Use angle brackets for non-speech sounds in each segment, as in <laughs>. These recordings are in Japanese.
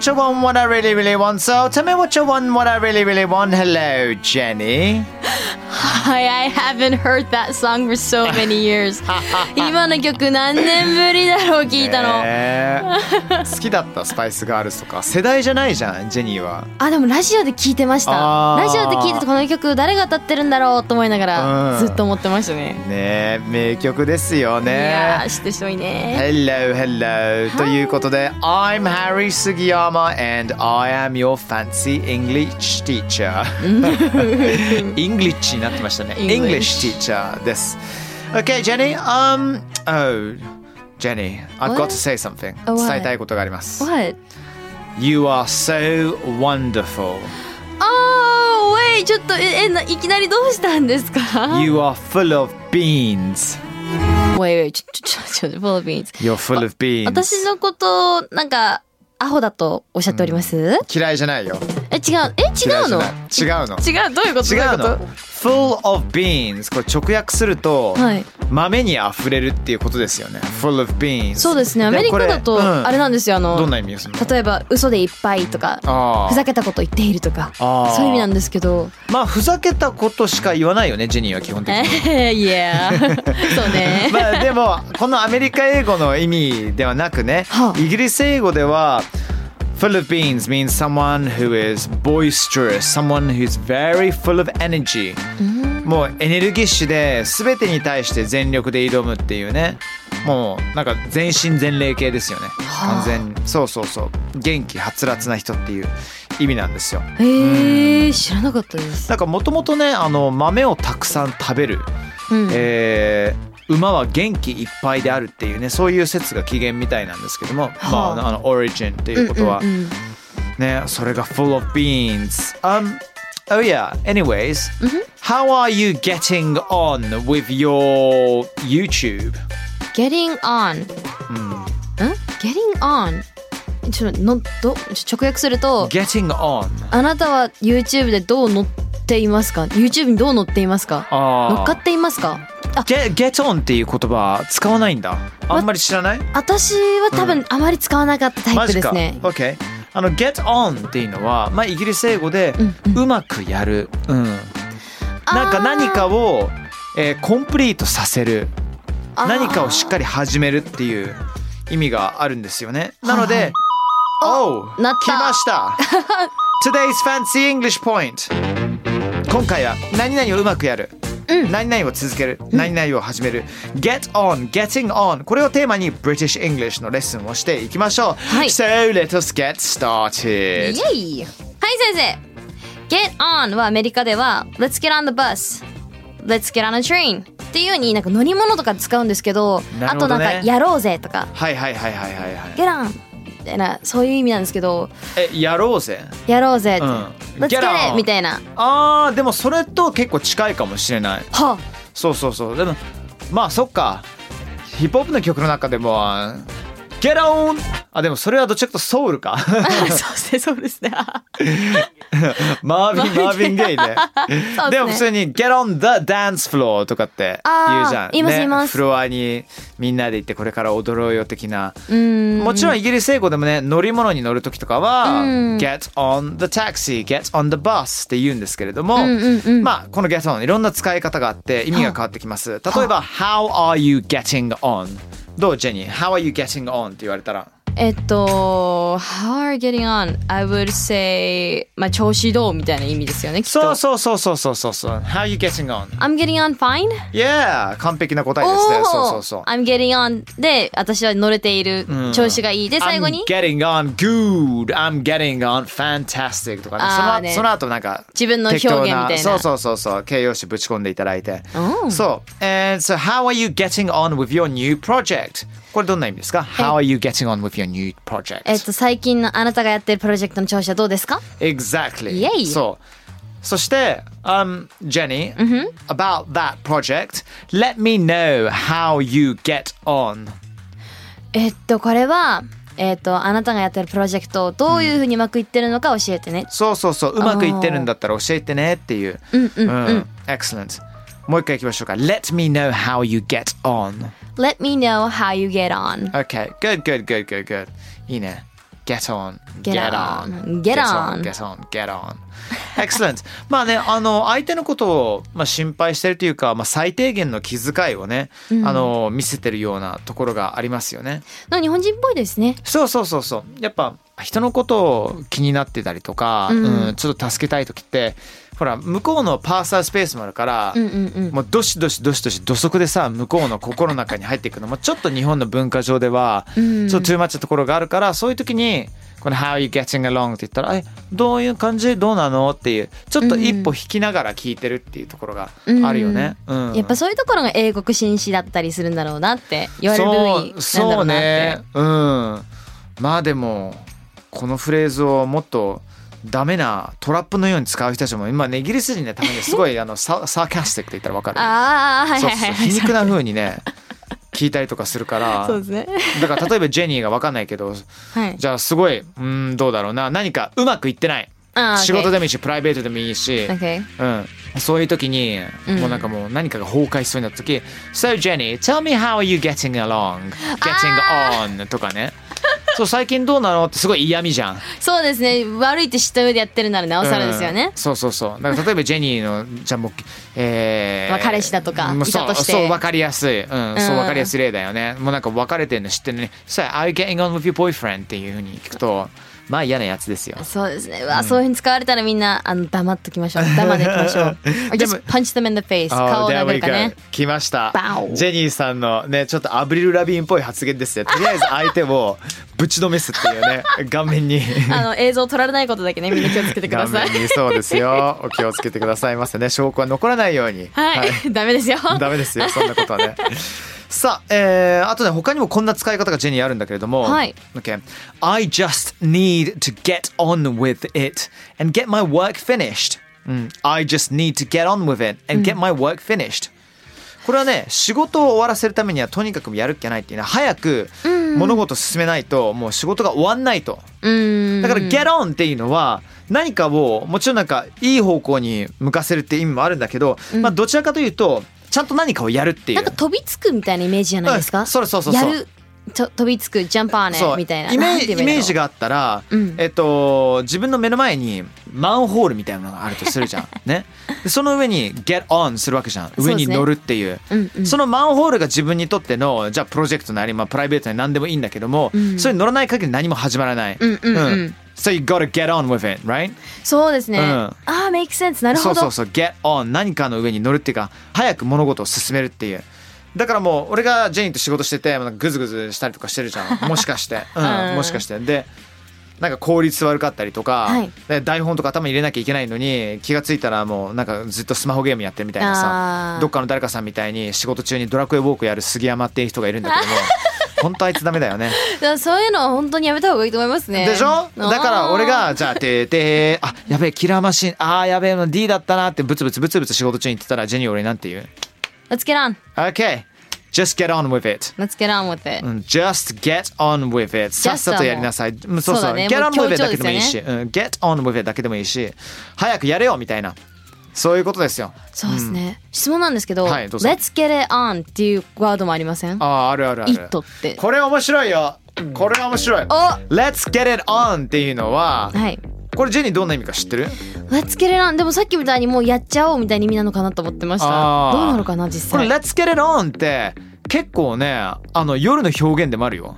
What you want, what I really, really want. So, tell me what you want, what I really, really want. Hello, Jenny. <laughs> Hi, I haven't heard that song for so many years. <laughs> 今の曲何年ぶりだろう聞いたの。えー。好きだったスパイスガールズとか世代じゃないじゃんジェニーは。あでもラジオで聞いてました。ラジオで聞いててこの曲誰が歌ってるんだろうと思いながらうん。ずっと思ってましたね、ねえ名曲ですよいや知ってる人多いね Hello, hello ということで I'm Harry Sugiyama and I am your fancy English teacher. <laughs> English になってましたね English English teacher です Okay, Jenny um Oh Jenny I've got What? to say something Oh, what? 伝えたいことがあります What? You are so wonderful あー、wait ちょっとええないきなりどうしたんですか You are full of beans Wait wait ちょちょちょちょ full of beans You're full of beans 私のことなんかアホだとおっしゃっております、嫌いじゃないよえ 違う。え違うの？違うの。違う？どういうこと？違うの。Full of beans これ直訳すると、とはい。豆にあふれるっていうことですよね。Full of beans そうですね。アメリカだとあれなんですよ。あのどんな意味ですの例えば嘘でいっぱいとかあふざけたこと言っているとかそういう意味なんですけど。まあふざけたことしか言わないよねジェニーは基本的えに。ーいやそうね。<laughs> まあでもこのアメリカ英語の意味ではなくね、はあ。イギリス英語では Full of beans means someone who is boisterous, someone who's very full of energy. もうエネルギッシュで全てに対して全力で挑むっていうね。もうなんか全身全霊系ですよね。完全に。そうそうそう。元気はつらつな人っていう意味なんですよ。えー、知らなかったですなんかもともとね、あの豆をたくさん食べる。うんえー馬は元気いっぱいであるっていうねそういう説が起源みたいなんですけども、はあ。まああの origin っていうことは、うんうんうん。ねそれが full of beans um oh yeah anyways、how are you getting on with your YouTube? Getting on. ん Getting on? ちょっと直訳すると getting on. あなたは YouTube でどう乗っていますか？YouTube にどう乗っていますか？乗っかっていますか？あ。get, get on っていう言葉使わないんだ。あんまり知らない？私は多分あまり使わなかったタイプマジか。ですね、OK あの get on っていうのは、まあ、イギリス英語でうまくやる、うん、なんか何かを、えーコンプリートさせる。何かをしっかり始めるっていう意味があるんですよね。なので、はいはい。Oh なった来ました。Today's Fancy English Point 今回は何々をうまくやる、何々を続ける、何々を始める。Get on, getting on これをテーマに British English のレッスンをしていきましょう、はい。So let us get started. イエイ。はい先生。Get on はアメリカでは Let's get on the bus Let's get on a train っていうになんか乗り物とか使うんですけどあとなんかやろうぜとか。はいはいはいはいはいはい。Get on みたいなそういう意味なんですけどえやろうぜ。やろうぜって、うん。Let's Get it みたいな。あーでもそれと結構近いかもしれない。はそうそうそう。でもまあそっか。ヒップホップの曲の中でも Get on あ、でもそれはどっちかとソウルか。<laughs> そうですね、そうですね。<laughs> <laughs> マービン、マービンゲイね。そうでも普通に get on the dance floor とかって言うじゃん。あー言いますね言いますフロアにみんなで行ってこれから踊ろうよ的な。うん。もちろんイギリス英語でもね、乗り物に乗るときとかは、うん get on the taxi, get on the bus って言うんですけれども、うんうんうんまあこの get on いろんな使い方があって意味が変わってきます。例えば how are you getting on? どうジェニー ?how are you getting on? って言われたら。えっと、How are getting on? I would say, まあ、調子どうみたいな意味ですよね。そうそうそうそうそうそうそう。How are you getting on? I'm getting on fine? Yeah! 完璧な答えですね。そうそうそう。I'm getting on で、私は乗れている、調子がいい。で、最後に I'm getting on good. I'm getting on fantastic とかね。そのあーねその後なんか自分の表現みたいなそうそうそうそう形容詞ぶち込んでいただいて。うんそう。And so how are you getting on with your new project? これどんな意味ですか ?How are you getting on with your new project? えっと、最近のあなたがやってるプロジェクトの調子はどうですか？Exactly. イエイそう。そして、um, Jenny, about that project, let me know how you get on. えっと、これは、えっと、あなたがやってるプロジェクト、どういうふうにうまくいってるのか教えてね。そうそうそう、うまくいってるんだったら教えてねっていう。うんうんうん。うん Excellent. もう一回いきましょうか。Let me know how you get on. Let me know how you get on. Okay. Good, good, good, good, good. いいね。Get on. Get on. Get on. Get on. Get on. Excellent. まあね、あの、相手のことを、まあ、心配してるというか、まあ、最低限の気遣いをね、あの、見せてるようなところがありますよね。の日本人っぽいですね。そうそうそうそうやっぱ人のことを気になってたりとか、うんうんちょっと助けたい時ってほら向こうのパーサースペースもあるから、うんうんうん。もうどしどしどしどし土足でさ向こうの心の中に入っていくのもちょっと日本の文化上では、うんちょっとトゥーマッチなところがあるからそういう時にこの「How are you getting along?」って言ったら「えどういう感じ？どうなの?」っていうちょっと一歩引きながら聞いてるっていうところがあるよね。うんやっぱそういうところが英国紳士だったりするんだろうなって言われる部位なんだろうなって。そうそうねうんまあでもこのフレーズをもっとダメなトラップのように使う人たちも今ねイギリス人ねたまにすごい <laughs> あのササーキャスティックって言ったらわかる。ああ、はいはい皮肉な風にね聞いたりとかするから。<laughs> そうですね。だから例えばジェニーがわかんないけどはい。じゃあすごいうーんどうだろうな。何かうまくいってない。仕事でもいいしプライベートでもいいし.うん、そういう時に、うん。もうなんかもう何かが崩壊しそうになった時「So Jenny, tell me how are you getting along? Getting on」とかねそう最近どうなのってすごい嫌味じゃん。そうですね。悪いって知った上でやってるならなおさらですよねうん。そうそうそうだから例えばジェニーのじゃあもうえーまあ彼氏だとかいたとしてそうそう分かりやすい、うんうんそう分かりやすい例だよねもうなんか別れてるの知ってるのに「So are you getting on with your boyfriend?」っていうふうに聞くとまあ嫌なやつですよそうですね。うわ、そういうふうに使われたらみんなあの黙っときましょう。黙ってきましょう。<laughs> Just punch them in the face. 顔 Oh, を殴るか.ね。来ましたジェニーさんのねちょっとアブリル・ラビーンっぽい発言ですねとりあえず相手をぶちのめすっていうね <laughs> 顔面にあの映像撮られないことだけねみんな気をつけてくだ顔さい。面にそうですよお気をつけてくださいませね証拠は残らないようにはい、ダメですよ。ダメですよそんなことはねさあ、えー、あとね他にもこんな使い方がジェニーあるんだけれども、はい。Okay. I just need to get on with it and get my work finished、うん、I just need to get on with it and get my work finished、これはね仕事を終わらせるためにはとにかくやるっきゃないっていうのは早く物事を進めないともう仕事が終わんないと。うーん。だから get on っていうのは何かをもちろんなんかいい方向に向かせるって意味もあるんだけど、まあどちらかというとちゃんと何かをやるっていう。なんか飛びつくみたいなイメージじゃないですか？うん。そうそうそうそう。やると飛びつくジャンパーそう。ねみたいな。イメージがあったら、うん。えっと自分の目の前にマンホールみたいなのがあるとするじゃん。<laughs> ね。でその上に get on するわけじゃん。上に乗るっていう。うんうん。そのマンホールが自分にとってのじゃあプロジェクトなり、まあ、プライベートなり何でもいいんだけども、ん。それに乗らない限り何も始まらない、うんうん。うん So you gotta get on with it, right? そうですね。うん。ああ make sense なるほど。そうそうそう。Get on 何かの上に乗るっていうか早く物事を進めるっていう。だからもう俺がジェニーと仕事しててなんかグズグズしたりとかしてるじゃん。<laughs> もしかして、うんうん。もしかして。でなんか効率悪かったりとか、はい。で台本とか頭に入れなきゃいけないのに気がついたらもうなんかずっとスマホゲームやってるみたいなあさー。どっかの誰かさんみたいに仕事中にドラクエウォークやる杉山っていう人がいるんだけども <laughs> 本当あいつダメだよね。<laughs> そういうのは本当にやめた方がいいと思いますね。でしょ？だから俺がじゃあてーてーあやべえキラーマシンあーやべえの D だったなってブツブツブツブツ仕事中に言ってたらジェニー俺なんて言う？Let's get on. Okay. Just get on with it. Let's get on with it. うん just get on with it. さっさとやりなさい。うんそうそう。そうだね。Get も on う with it だけでもいいし、ですうん get on with it だけでもいいし。早くやれよみたいなそういうことですよ。そうですね、質問なんですけど、はいどうぞ。Let's get it on っていうワードもありません？あああるあるある。It って。これ面白いよ。これ面白い。お！Let's get it on っていうのははい。これジェニーどんな意味か知ってる？Let's get it on でもさっきみたいにもうやっちゃおうみたいな意味なのかなと思ってました。どうなのかな実これ際 Let's get it on って結構ねあの夜の表現でもあるよ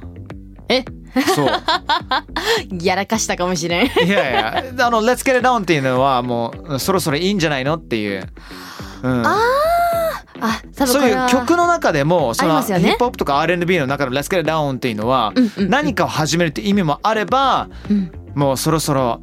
え？そう。<laughs> やらかしたかもしれん。いやいや。<laughs> あの Let's get it on っていうのはもうそろそろいいんじゃないのっていう、うん、あ多分そういう曲の中でもそのヒップホップとか R&B の中の Let's get it down っていうのは何かを始めるって意味もあれば、もうそろそろ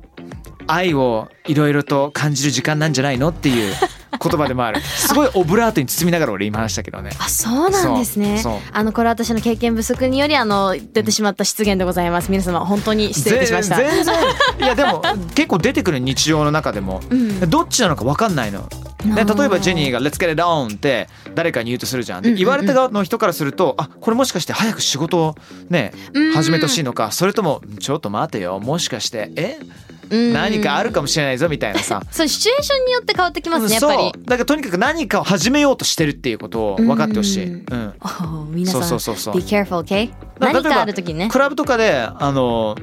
愛をいろいろと感じる時間なんじゃないのっていう言葉でもある。すごいオブラートに包みながら俺今話したけどね。あそうなんですね。あのこれ私の経験不足によりあの出てしまった失言でございます。皆様本当に失礼いたしました。ぜ全然。いやでも <laughs> 結構出てくる日常の中でも、ん。どっちなのか分かんないの。で例えばジェニーが「Let's get it on」って誰かに言うとするじゃん。で言われた側の人からするとあこれもしかして早く仕事をね始めてほしいのか。それともちょっと待てよ。もしかしてえ？うん何かあるかもしれないぞみたいなさ。<laughs> そうシチュエーションによって変わってきますねやっぱり。そう。だからとにかく何かを始めようとしてるっていうことを分かってほしい。うん。<laughs> 皆さん。そうそうそうそう。Be careful, okay? だ何かある時にね。クラブとかであの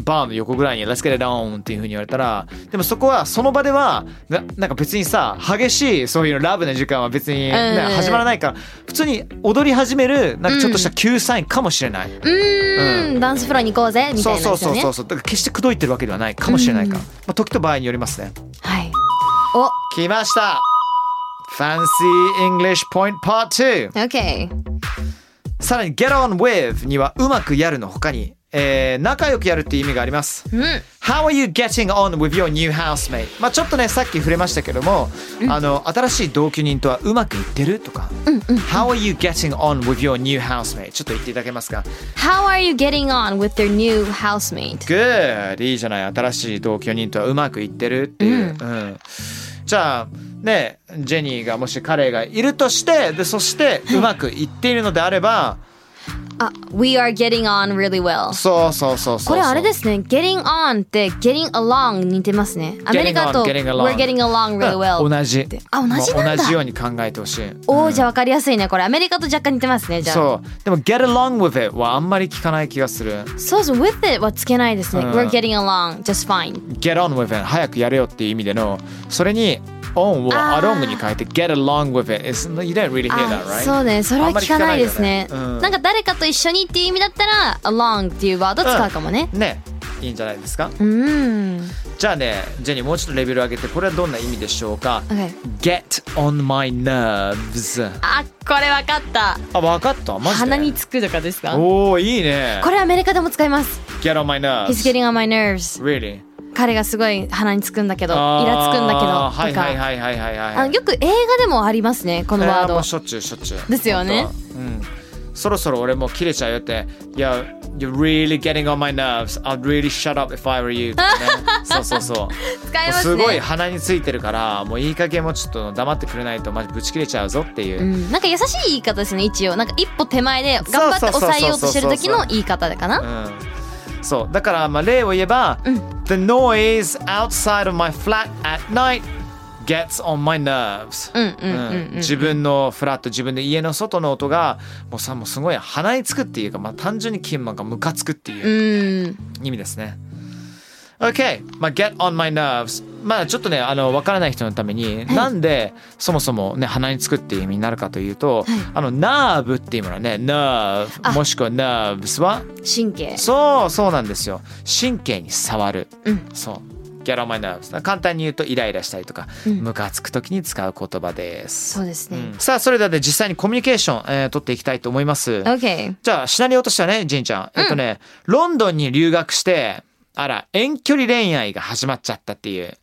バーの横ぐらいに「Let's get it down」っていう風に言われたらでもそこはその場ではななんか別にさ激しいそういうラブな時間は別に、ねうん。始まらないから普通に踊り始めるなんかちょっとした救済員かもしれない、うーん。ダンスフロアに行こうぜみたそうそういなですよねそうそうそう。だから決して口説いてるわけではないかもしれないから、まあ、時と場合によりますね。はい。お。来ました。Fancy English Point Part 2 OK さらに Get on with にはうまくやるの他に、えー仲良くやるっていう意味があります。うん。How are you getting on with your new housemate? まあちょっとねさっき触れましたけども、あの新しい同居人とはうまくいってるとか、How are you getting on with your new housemate? ちょっと言っていただけますか？How are you getting on with your new housemate? Good! いいじゃない。新しい同居人とはうまくいってるっていう、うん。じゃあねジェニーがもし彼がいるとしてでそしてうまくいっているのであればあ We are getting on really well そうそうそうそうこれあれですね Getting on って Getting along に似てますねアメリカと We're getting along really うん well 同じあ同じなんだもう同じように考えてほしいおーじゃあ分かりやすいねこれアメリカと若干似てますねじゃあそうでも get along with it はあんまり聞かない気がするそうそう with it はつけないですねうん We're getting along just fine get on with it 早くやれよっていう意味でのそれに on を along に変えて get along with it. It's, you don't really hear that あ right? そうねそれは聞かないですねなんか誰かと一緒にっていう意味だったら along っていうワード使うかもね。ね。いいんじゃないですか？うん。じゃあねジェニーもうちょっとレベル上げてこれはどんな意味でしょうか？Get on my nerves. あこれ分かった。あ分かった？マジで？鼻につくとかですか？おおいいね。これアメリカでも使います。Get on my nerves. He's getting on my nerves. Really? 彼がすごい鼻につくんだけどイラつくんだけどとはいかはいはいはいはい。あのよく映画でもありますねこのワード。しょっちゅうしょっちゅうですよね。うん。そろそろ俺もう切れちゃうよって「Yo, you're really getting on my nerves. I'd really shut up if I were you」ね。<laughs> そうそうそう。使いますすごいね鼻についてるからもういい加減もうちょっと黙ってくれないとマジぶち切れちゃうぞっていう。う、ん、なんか優しい言い方ですね一応。なんか一歩手前で頑張って抑えようとしてる時の言い方でかな。うんそう。だからまあ例を言えば、The noise outside of my flat at night gets on my nerves、うんうんうんうん自分のフラット自分で家の外の音がもうさもうすごい鼻につくっていうか、まあ、単純にキンマンがムカつくっていううん。意味ですね。OK、まあ、get on my nerves. まあちょっとねあの分からない人のために、なんでそもそもね鼻につくっていう意味になるかというと、あのナーブっていうものはね nerve あ。もしくは nerves は神経。そうそうなんですよ。神経に触る、うん。そう。get on my nerves 簡単に言うとイライラしたりとか、ムカつく時に使う言葉です。そうですね、うん。さあそれではね実際にコミュニケーション、えー取っていきたいと思います。OK じゃあシナリオとしてはねジンちゃん、えっとねロンドンに留学してあら遠距離恋愛が始まっちゃったっていう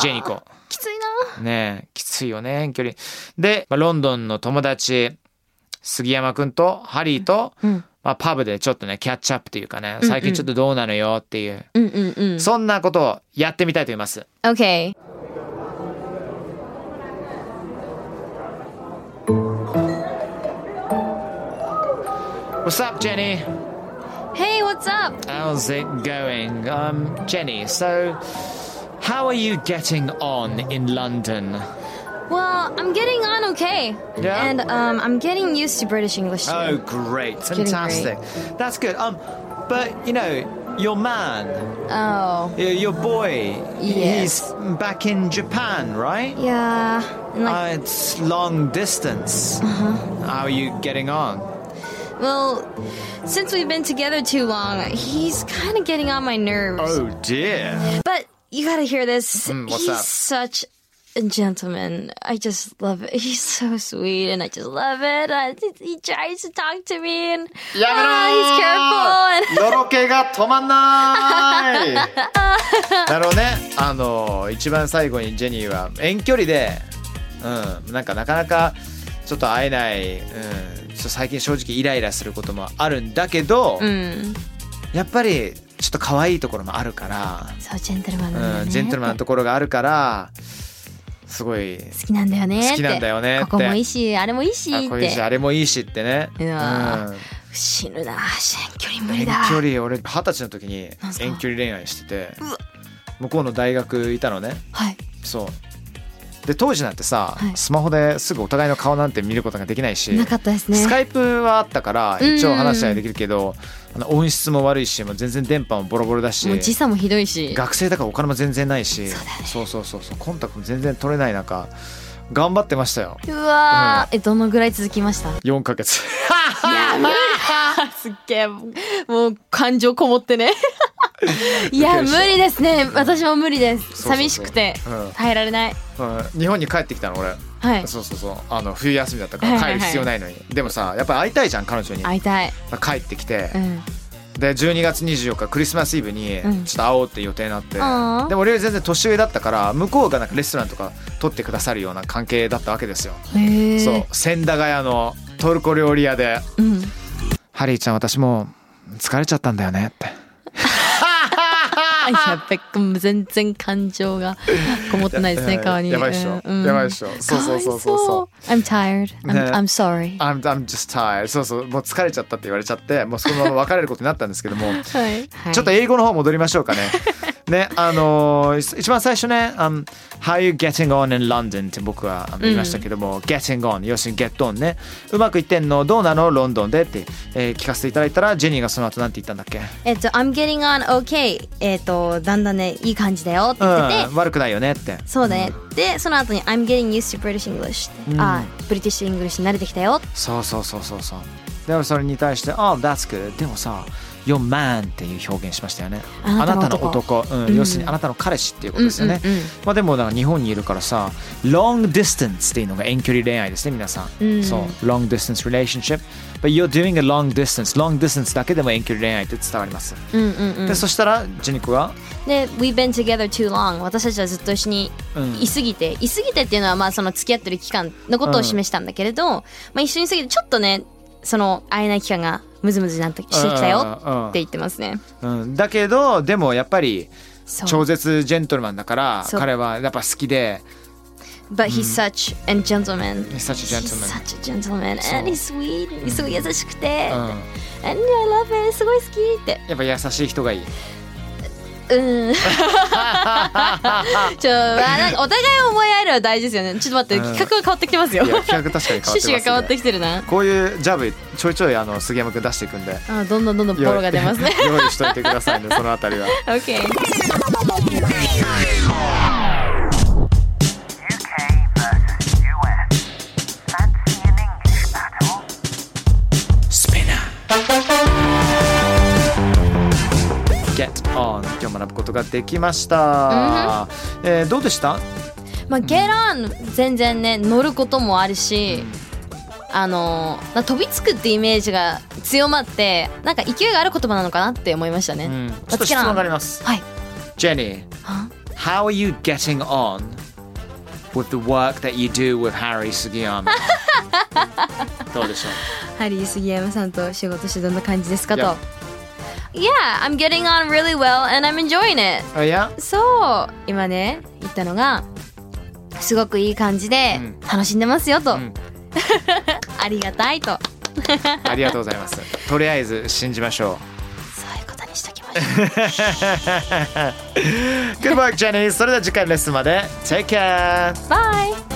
ジェニコ。きついな。ねえきついよね遠距離。で、まあ、ロンドンの友達杉山くんとハリーと、うん。まあ、パブでちょっとねキャッチアップっていうかね最近ちょっとどうなのよっていう、うんうんうん。そんなことをやってみたいと思います。OK What's up, Jenny? Hey, what's up? How's it going? Um, Jenny, so how are you getting on in London? Well, I'm getting on okay. Yeah? And um, I'm getting used to British English too. Oh, great. getting Fantastic. That's good. Um, but, you know, your man, Oh. your, your boy, Yes. he's back in Japan, right? Yeah. Like, Uh, it's long distance. How are you getting on? well, since we've been together too long, he's kind of getting on my nerves. Oh, dear. But you gotta hear this. Mm, what's he's that? such a gentleman. I just love it. <laughs> He's so sweet, and I just love it. Uh, he tries to talk to me, and ah, he's careful. <laughs> And のろけが止まんないなるほどねあの一番最後にジェニーは遠距離でうんなんかなかなか <laughs> ちょっと会えない、うん、最近正直イライラすることもあるんだけど、うん、やっぱりちょっと可愛いところもあるから、そうジェントルマンね。うん、ジェントルマンなところがあるからすごい好きなんだよね。好きなんだよねここもいいし、あれもいいしっ。あこういうしてあれもいいしってね、うわうん。死ぬな、遠距離無理遠だ。距離俺二十歳の時に遠距離恋愛してて。向こうの大学いたのね。はい。そうで当時なんてさ、はい。スマホですぐお互いの顔なんて見ることができないしなかったですね。スカイプはあったからうん。一応話したりできるけど、あの音質も悪いしもう全然電波もボロボロだしもう時差もひどいし。学生だからお金も全然ないしそうね。そうそうそうコンタクトも全然取れない中頑張ってましたよ。うわー、え、どのぐらい続きました？4ヶ月。いや、無理だすっげえ、もう感情こもってね。いや、無理ですね。私も無理です。寂しくて。うん。耐えられない。うん。日本に帰ってきたの俺。はい。そうそうそう。あの冬休みだったから帰る必要ないのに、でもさやっぱり会いたいじゃん彼女に、会いたい。帰ってきて、うん。で12月24日クリスマスイブにうん。ちょっと会おうって予定になって、でも俺より全然年上だったから向こうがなんかレストランとか取ってくださるような関係だったわけですよ。そう。千駄ヶ谷のトルコ料理屋でうん。「ハリーちゃん私もう疲れちゃったんだよね」ってやべっもう全然感情がこもってないですね、うん顔に。やばいっしょ。うん。やばいっしょ。そうそうそうそうそう。I'm tired. I'm, ね I'm sorry. I'm, I'm just tired. そうそう。もう疲れちゃったって言われちゃってもうそのまま別れることになったんですけども。<laughs> はい。ちょっと英語の方戻りましょうかね。ね、あのー一番最初ね、um, How you getting on in London って僕は言いましたけども、getting on 要するに get on ね。うまくいってんのどうなの？ロンドンでって、えー聞かせていただいたらジェニーがその後なんて言ったんだっけ、えっと、I'm getting on okay. えっと、だんだんね、いい感じだよって言ってて、うん、悪くないよねって。そうだね。で、その後に I'm getting used to British English って、あ、 British English に慣れてきたよ。そうそうそうそうそう。で俺それに対して「Oh that's good」でもさ「Your man」っていう表現しましたよね。あなたの男。男。うんうん。要するにあなたの彼氏っていうことですよね、まあでもなんか日本にいるからさ long distance っていうのが遠距離恋愛ですね皆さん、うん。そう long distance relationship but you're doing a long distance long distance だけでも遠距離恋愛って伝わります、で。そしたらジェニコがで、We've been together too long. 私たちはずっと一緒にうん。いすぎて、いすぎてっていうのはまあその付き合ってる期間のことを示したんだけれど、まあ一緒にいすぎてちょっとね、その会えない期間がムズムズになってしてきたようんって言ってますね。うん、だけどでもやっぱり超絶ジェントルマンだから彼はやっぱ好きで But he's such a gentleman. He's such a gentleman. He's such a gentleman. And he's sweet. すごい優しくて。うん And I love it. すごい好きって。やっぱ優しい人がいいうん。<laughs> ちょ、あなんかお互い思い合えるは大事ですよね。ちょっと待って、うん企画が変わってきてますよ。企画確かに変わってます、ね、趣旨が変わってきてるな。こういうジャブちょいちょいあの杉山くん出していくんであどんどんどんどんボロが出ますね。用意しといてくださいねそのあたりは <laughs> OK。ができました、えーどうでした？まあ、ゲラン全然ね乗ることもあるし、あのまあ飛びつくってイメージが強まってなんか勢いがある言葉なのかなって思いましたね。うん。ちょっと質問があります。はい。Jenny は？How are you getting on with the work that you do with Harry 杉山 <laughs> どうでしょう？ハリー杉山さんと仕事してどんな感じですかと。Yeah. I'm getting on really well and I'm enjoying it. そう今ね言ったのがすごくいい感じでうん。楽しんでますよと、ん。<laughs> ありがたいと。<laughs> ありがとうございます。とりあえず信じましょう。そういうことにしときましょ <laughs> Good work Jenny それでは次回のレッスンまで。Take care う